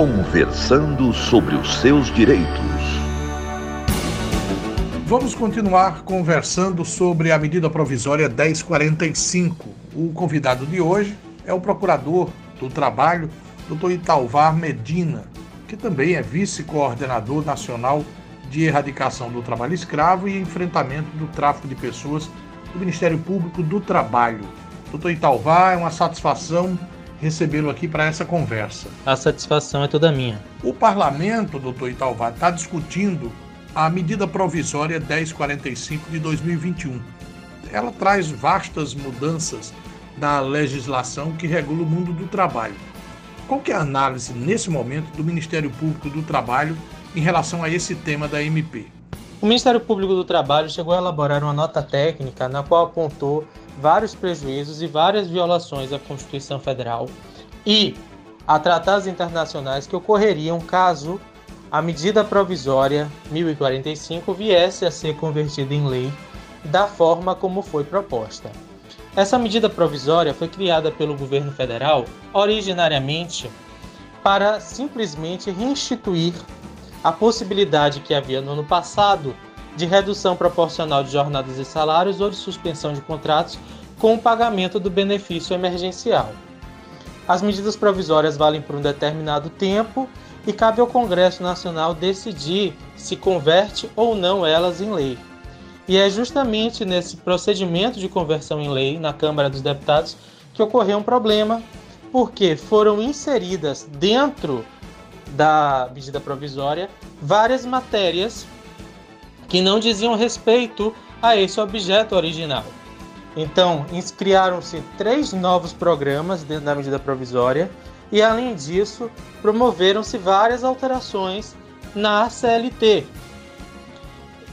Conversando sobre os seus direitos. Vamos continuar conversando sobre a medida provisória 1045. O convidado de hoje é o procurador do trabalho, Dr. Italvar Medina, que também é vice-coordenador nacional de erradicação do trabalho escravo e enfrentamento do tráfico de pessoas do Ministério Público do Trabalho. Doutor Italvar, é uma satisfação recebê-lo aqui para essa conversa. A satisfação é toda minha. O parlamento, doutor Italvar, está discutindo a medida provisória 1045 de 2021. Ela traz vastas mudanças na legislação que regula o mundo do trabalho. Qual que é a análise nesse momento do Ministério Público do Trabalho em relação a esse tema da MP? O Ministério Público do Trabalho chegou a elaborar uma nota técnica na qual apontou vários prejuízos e várias violações à Constituição Federal e a tratados internacionais que ocorreriam caso a medida provisória 1045 viesse a ser convertida em lei da forma como foi proposta. Essa medida provisória foi criada pelo governo federal originariamente para simplesmente reinstituir a possibilidade que havia no ano passado de redução proporcional de jornadas e salários ou de suspensão de contratos com o pagamento do benefício emergencial. As medidas provisórias valem por um determinado tempo e cabe ao Congresso Nacional decidir se converte ou não elas em lei. E é justamente nesse procedimento de conversão em lei na Câmara dos Deputados que ocorreu um problema, porque foram inseridas dentro da medida provisória várias matérias que não diziam respeito a esse objeto original. Então, criaram-se três novos programas dentro da medida provisória e, além disso, promoveram-se várias alterações na CLT,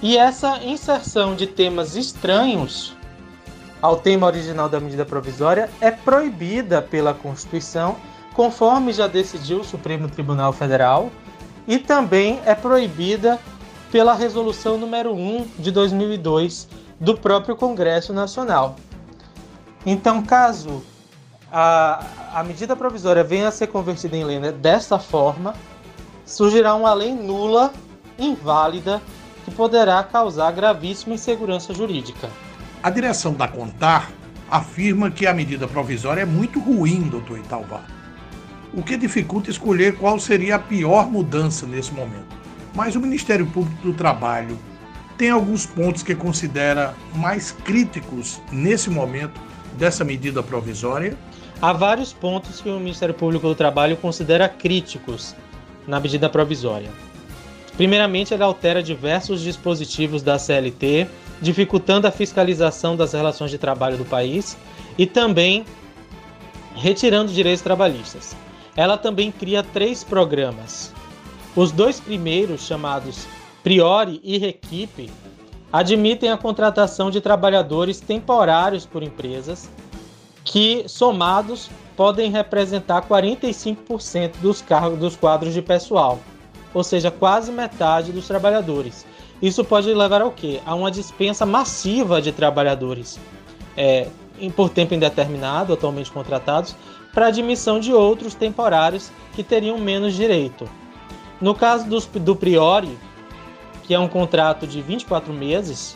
e essa inserção de temas estranhos ao tema original da medida provisória é proibida pela Constituição, conforme já decidiu o Supremo Tribunal Federal, e também é proibida pela Resolução número 1 de 2002 do próprio Congresso Nacional. Então, caso a, a medida provisória venha a ser convertida em lei né, dessa forma, surgirá uma lei nula, inválida que poderá causar gravíssima insegurança jurídica. A direção da Contar afirma que a medida provisória é muito ruim, doutor Italvar, o que dificulta escolher qual seria a pior mudança nesse momento. Mas o Ministério Público do Trabalho tem alguns pontos que considera mais críticos nesse momento dessa medida provisória? Há vários pontos que o Ministério Público do Trabalho considera críticos na medida provisória. Primeiramente, ele altera diversos dispositivos da CLT, dificultando a fiscalização das relações de trabalho do país e também retirando direitos trabalhistas. Ela também cria três programas. Os dois primeiros, chamados Priori e Requipe, admitem a contratação de trabalhadores temporários por empresas que, somados, podem representar 45% dos cargos dos quadros de pessoal ou seja, quase metade dos trabalhadores. Isso pode levar ao quê? A uma dispensa massiva de trabalhadores é, por tempo indeterminado, atualmente contratados, para admissão de outros temporários que teriam menos direito. No caso dos, do Priori, que é um contrato de 24 meses,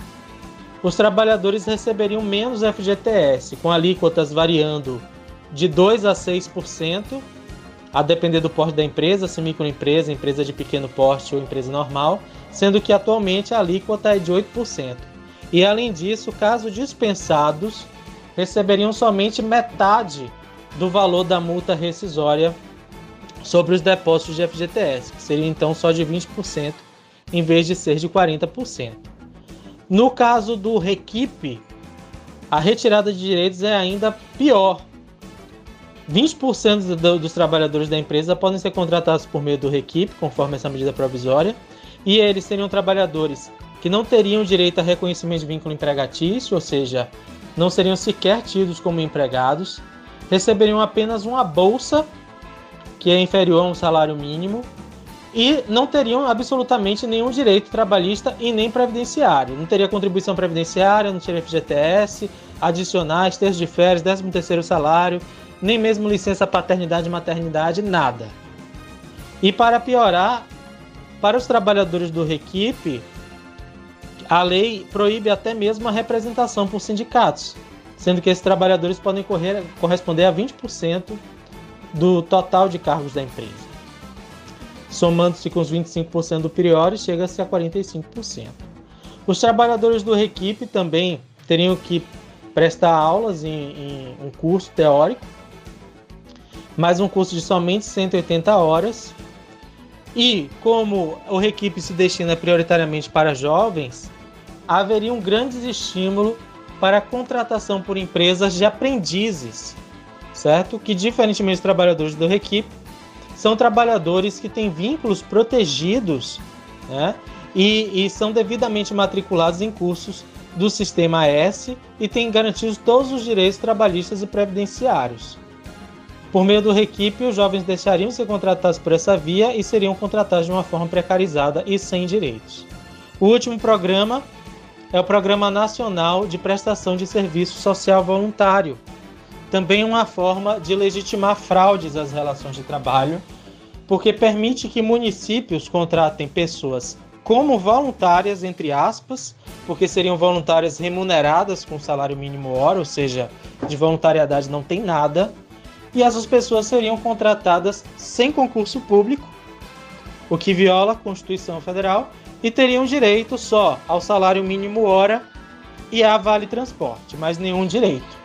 os trabalhadores receberiam menos FGTS, com alíquotas variando de 2 a 6% a depender do porte da empresa, se microempresa, empresa de pequeno porte ou empresa normal, sendo que atualmente a alíquota é de 8%. E além disso, caso dispensados, receberiam somente metade do valor da multa rescisória sobre os depósitos de FGTS, que seria então só de 20%, em vez de ser de 40%. No caso do Requipe, a retirada de direitos é ainda pior, 20% do, dos trabalhadores da empresa podem ser contratados por meio do Requipe, conforme essa medida provisória, e eles seriam trabalhadores que não teriam direito a reconhecimento de vínculo empregatício, ou seja, não seriam sequer tidos como empregados, receberiam apenas uma bolsa, que é inferior a um salário mínimo, e não teriam absolutamente nenhum direito trabalhista e nem previdenciário. Não teria contribuição previdenciária, não teria FGTS, adicionais, terços de férias, 13 terceiro salário, nem mesmo licença paternidade e maternidade, nada. E para piorar, para os trabalhadores do Requipe, a lei proíbe até mesmo a representação por sindicatos, sendo que esses trabalhadores podem correr, corresponder a 20% do total de cargos da empresa. Somando-se com os 25% do Priori, chega-se a 45%. Os trabalhadores do Requipe também teriam que prestar aulas em, em um curso teórico, mais um curso de somente 180 horas. E como o Requipe se destina prioritariamente para jovens, haveria um grande estímulo para a contratação por empresas de aprendizes, certo? Que diferentemente dos trabalhadores do Requipe, são trabalhadores que têm vínculos protegidos, né? E, e são devidamente matriculados em cursos do Sistema S e têm garantidos todos os direitos trabalhistas e previdenciários. Por meio do Requipe, os jovens deixariam de ser contratados por essa via e seriam contratados de uma forma precarizada e sem direitos. O último programa é o Programa Nacional de Prestação de Serviço Social Voluntário. Também uma forma de legitimar fraudes às relações de trabalho, porque permite que municípios contratem pessoas como voluntárias, entre aspas, porque seriam voluntárias remuneradas com salário mínimo hora, ou seja, de voluntariedade não tem nada, e essas pessoas seriam contratadas sem concurso público, o que viola a Constituição Federal, e teriam direito só ao salário mínimo hora e a vale transporte, mas nenhum direito.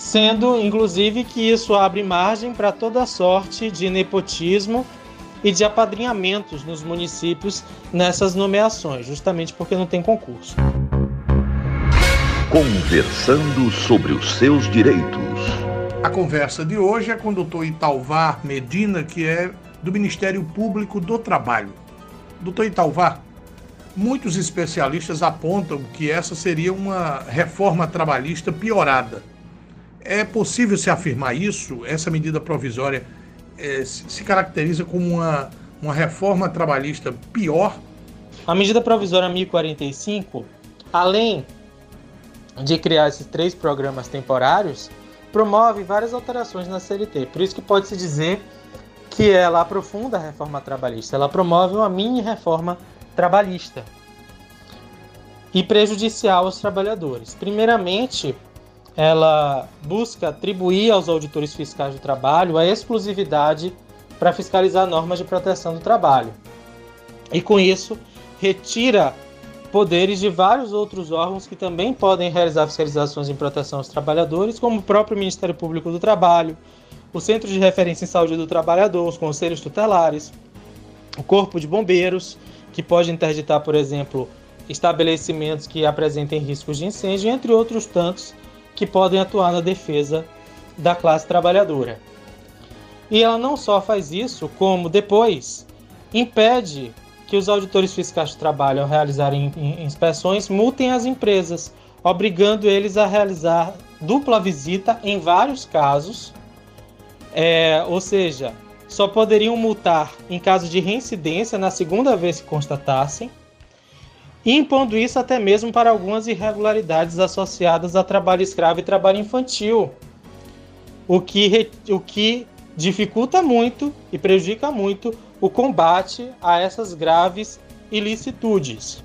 Sendo, inclusive, que isso abre margem para toda sorte de nepotismo e de apadrinhamentos nos municípios nessas nomeações, justamente porque não tem concurso. Conversando sobre os seus direitos. A conversa de hoje é com o doutor Italvar Medina, que é do Ministério Público do Trabalho. Doutor Italvar, muitos especialistas apontam que essa seria uma reforma trabalhista piorada. É possível se afirmar isso? Essa medida provisória é, se caracteriza como uma, uma reforma trabalhista pior? A medida provisória 1045, além de criar esses três programas temporários, promove várias alterações na CLT. Por isso que pode-se dizer que ela aprofunda a reforma trabalhista. Ela promove uma mini reforma trabalhista e prejudicial aos trabalhadores. Primeiramente, ela busca atribuir aos auditores fiscais do trabalho a exclusividade para fiscalizar normas de proteção do trabalho. E com isso, retira poderes de vários outros órgãos que também podem realizar fiscalizações em proteção aos trabalhadores, como o próprio Ministério Público do Trabalho, o Centro de Referência em Saúde do Trabalhador, os conselhos tutelares, o Corpo de Bombeiros, que pode interditar, por exemplo, estabelecimentos que apresentem riscos de incêndio, entre outros tantos que podem atuar na defesa da classe trabalhadora. E ela não só faz isso, como depois impede que os auditores fiscais de trabalho, ao realizarem inspeções, multem as empresas, obrigando eles a realizar dupla visita em vários casos. É, ou seja, só poderiam multar em caso de reincidência na segunda vez que constatassem, impondo isso até mesmo para algumas irregularidades associadas a trabalho escravo e trabalho infantil, o que, o que dificulta muito e prejudica muito o combate a essas graves ilicitudes.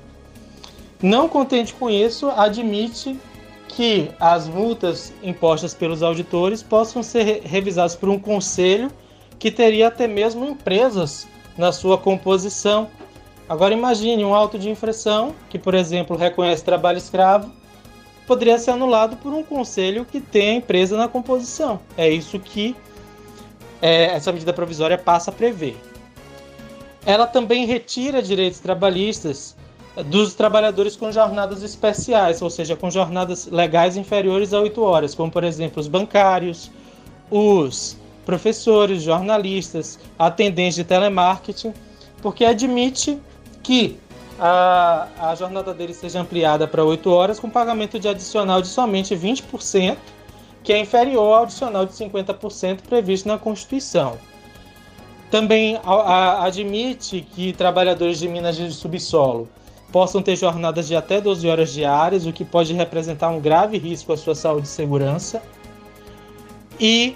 Não contente com isso, admite que as multas impostas pelos auditores possam ser revisadas por um conselho que teria até mesmo empresas na sua composição, Agora imagine um auto de infração que, por exemplo, reconhece trabalho escravo, poderia ser anulado por um conselho que tem a empresa na composição. É isso que é, essa medida provisória passa a prever. Ela também retira direitos trabalhistas dos trabalhadores com jornadas especiais, ou seja, com jornadas legais inferiores a 8 horas, como por exemplo os bancários, os professores, jornalistas, atendentes de telemarketing, porque admite que a, a jornada dele seja ampliada para 8 horas com pagamento de adicional de somente 20%, que é inferior ao adicional de 50% previsto na Constituição. Também a, a, admite que trabalhadores de minas de subsolo possam ter jornadas de até 12 horas diárias, o que pode representar um grave risco à sua saúde e segurança. E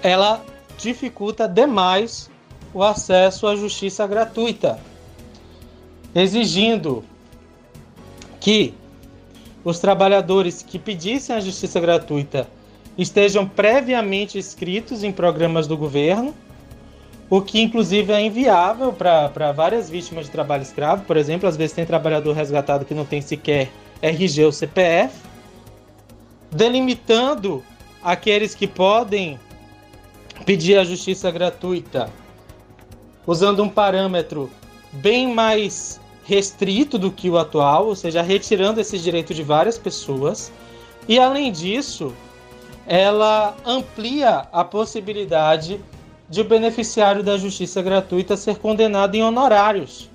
ela dificulta demais o acesso à justiça gratuita, exigindo que os trabalhadores que pedissem a justiça gratuita estejam previamente inscritos em programas do governo, o que inclusive é inviável para várias vítimas de trabalho escravo. Por exemplo, às vezes tem trabalhador resgatado que não tem sequer RG ou CPF, delimitando aqueles que podem pedir a justiça gratuita usando um parâmetro bem mais restrito do que o atual, ou seja, retirando esse direito de várias pessoas. E além disso, ela amplia a possibilidade de o beneficiário da justiça gratuita ser condenado em honorários.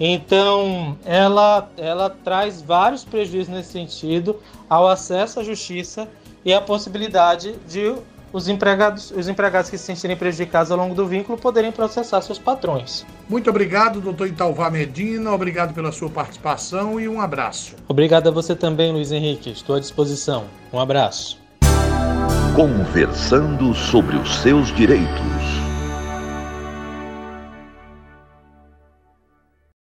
Então, ela, ela traz vários prejuízos nesse sentido ao acesso à justiça e a possibilidade de os empregados, os empregados que se sentirem prejudicados ao longo do vínculo poderem processar seus patrões. Muito obrigado, doutor Italvá Medina. Obrigado pela sua participação e um abraço. Obrigado a você também, Luiz Henrique. Estou à disposição. Um abraço. Conversando sobre os seus direitos.